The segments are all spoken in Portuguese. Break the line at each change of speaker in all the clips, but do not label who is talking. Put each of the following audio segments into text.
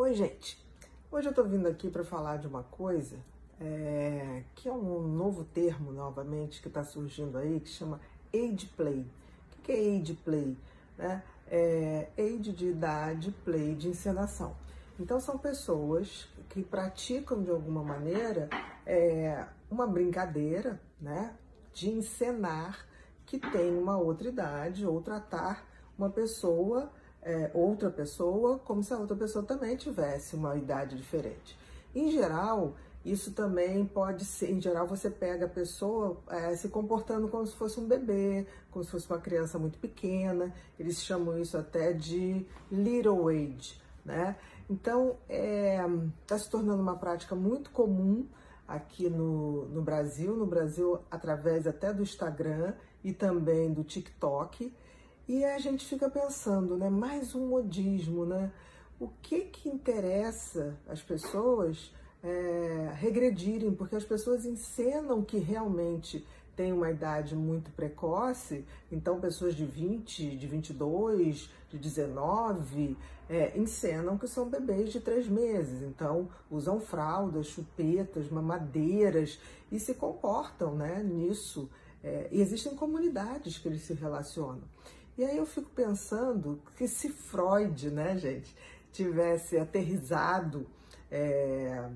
Oi, gente. Hoje eu tô vindo aqui para falar de uma coisa é, que é um novo termo, novamente, que está surgindo aí, que chama age play. O que é age play? Né? É age de idade, play de encenação. Então, são pessoas que praticam de alguma maneira é, uma brincadeira né, de encenar que tem uma outra idade ou tratar uma pessoa é, outra pessoa como se a outra pessoa também tivesse uma idade diferente. Em geral, isso também pode ser, em geral, você pega a pessoa é, se comportando como se fosse um bebê, como se fosse uma criança muito pequena, eles chamam isso até de little age, né? Então, está é, se tornando uma prática muito comum aqui no, no Brasil, no Brasil através até do Instagram e também do TikTok. E a gente fica pensando, né? Mais um modismo, né? O que que interessa as pessoas é, regredirem? Porque as pessoas encenam que realmente tem uma idade muito precoce, então pessoas de 20, de 22, de 19, é, encenam que são bebês de três meses, então usam fraldas, chupetas, mamadeiras e se comportam né, nisso. É, e existem comunidades que eles se relacionam. E aí eu fico pensando que se Freud, né, gente, tivesse aterrizado é,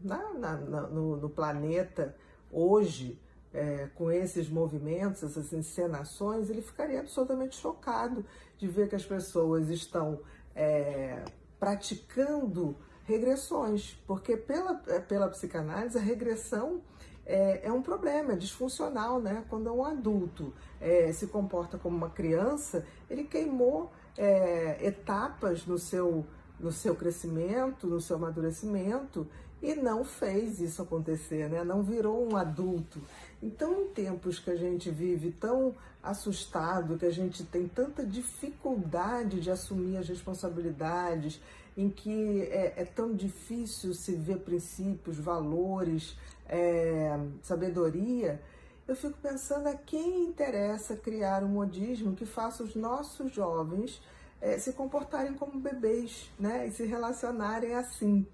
na, na, no, no, planeta hoje, é, com esses movimentos, essas encenações, ele ficaria absolutamente chocado de ver que as pessoas estão é, praticando regressões, porque pela, é, pela psicanálise a regressão é, é um problema, é disfuncional, né? Quando um adulto é, se comporta como uma criança, ele queimou é, etapas no seu, no seu crescimento, no seu amadurecimento e não fez isso acontecer, né? Não virou um adulto. Então, em tempos que a gente vive tão assustado, que a gente tem tanta dificuldade de assumir as responsabilidades, em que é, é tão difícil se ver princípios, valores, é, sabedoria, eu fico pensando a quem interessa criar um modismo que faça os nossos jovens é, se comportarem como bebês, né, e se relacionarem assim.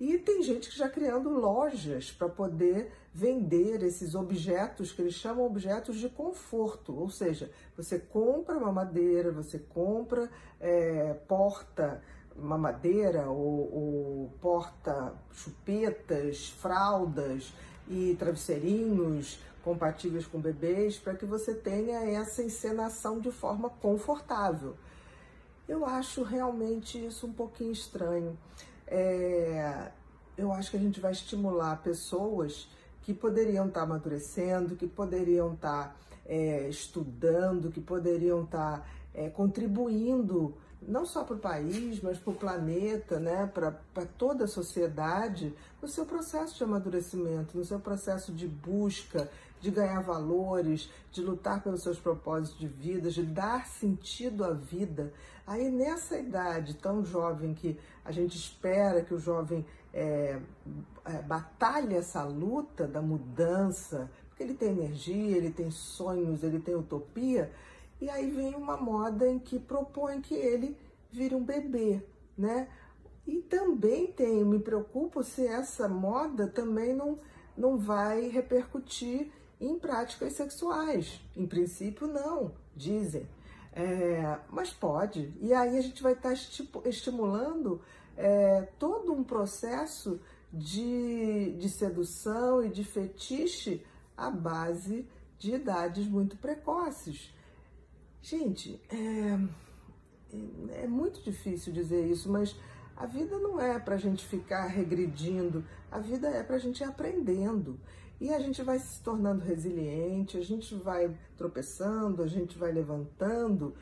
E tem gente que já criando lojas para poder vender esses objetos que eles chamam objetos de conforto, ou seja, você compra uma madeira, você compra é, porta mamadeira ou, ou porta chupetas, fraldas e travesseirinhos compatíveis com bebês para que você tenha essa encenação de forma confortável. Eu acho realmente isso um pouquinho estranho. É, eu acho que a gente vai estimular pessoas que poderiam estar amadurecendo, que poderiam estar é, estudando, que poderiam estar é, contribuindo não só para o país, mas para o planeta, né, para toda a sociedade, no seu processo de amadurecimento, no seu processo de busca, de ganhar valores, de lutar pelos seus propósitos de vida, de dar sentido à vida. Aí nessa idade tão jovem que a gente espera que o jovem é, é, batalhe essa luta da mudança, porque ele tem energia, ele tem sonhos, ele tem utopia, e aí vem uma moda em que propõe que ele vire um bebê, né? E também tem, me preocupo se essa moda também não, não vai repercutir em práticas sexuais. Em princípio, não, dizem. É, mas pode. E aí a gente vai estar estimulando é, todo um processo de, de sedução e de fetiche à base de idades muito precoces. Gente, é, é muito difícil dizer isso, mas a vida não é para a gente ficar regredindo, a vida é para a gente ir aprendendo. E a gente vai se tornando resiliente, a gente vai tropeçando, a gente vai levantando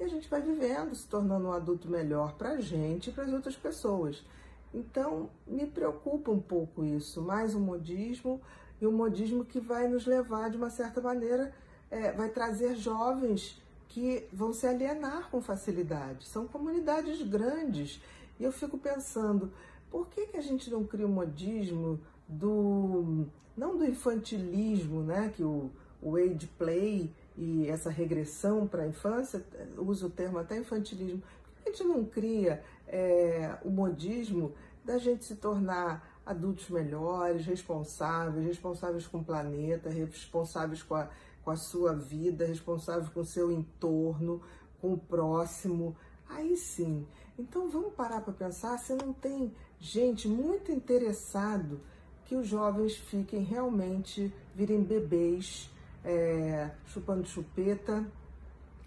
e a gente vai vivendo, se tornando um adulto melhor para a gente e para as outras pessoas. Então, me preocupa um pouco isso, mais um modismo e um modismo que vai nos levar, de uma certa maneira, é, vai trazer jovens que vão se alienar com facilidade. São comunidades grandes. E eu fico pensando, por que, que a gente não cria um modismo do não do infantilismo, né, que o, o age play e essa regressão para a infância, usa o termo até infantilismo, por que gente não cria é, o modismo da gente se tornar adultos melhores, responsáveis, responsáveis com o planeta, responsáveis com a, com a sua vida, responsáveis com o seu entorno, com o próximo. Aí sim. Então vamos parar para pensar se não tem gente muito interessado que os jovens fiquem realmente, virem bebês, é, chupando chupeta,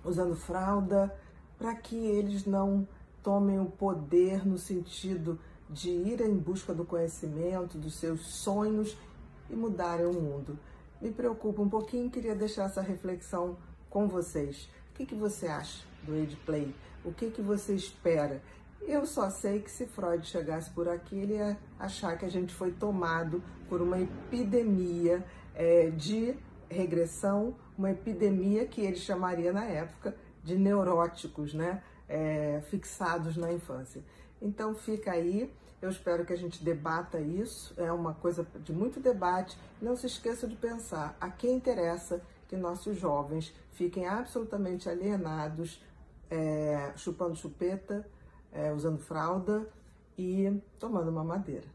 usando fralda, para que eles não tomem o poder no sentido de ir em busca do conhecimento, dos seus sonhos e mudarem o mundo. Me preocupa um pouquinho, queria deixar essa reflexão com vocês. O que, que você acha do Age Play? O que, que você espera? Eu só sei que se Freud chegasse por aqui, ele ia achar que a gente foi tomado por uma epidemia é, de regressão, uma epidemia que ele chamaria na época de neuróticos, né? É, fixados na infância. Então fica aí, eu espero que a gente debata isso, é uma coisa de muito debate. Não se esqueça de pensar a quem interessa que nossos jovens fiquem absolutamente alienados, é, chupando chupeta, é, usando fralda e tomando uma madeira.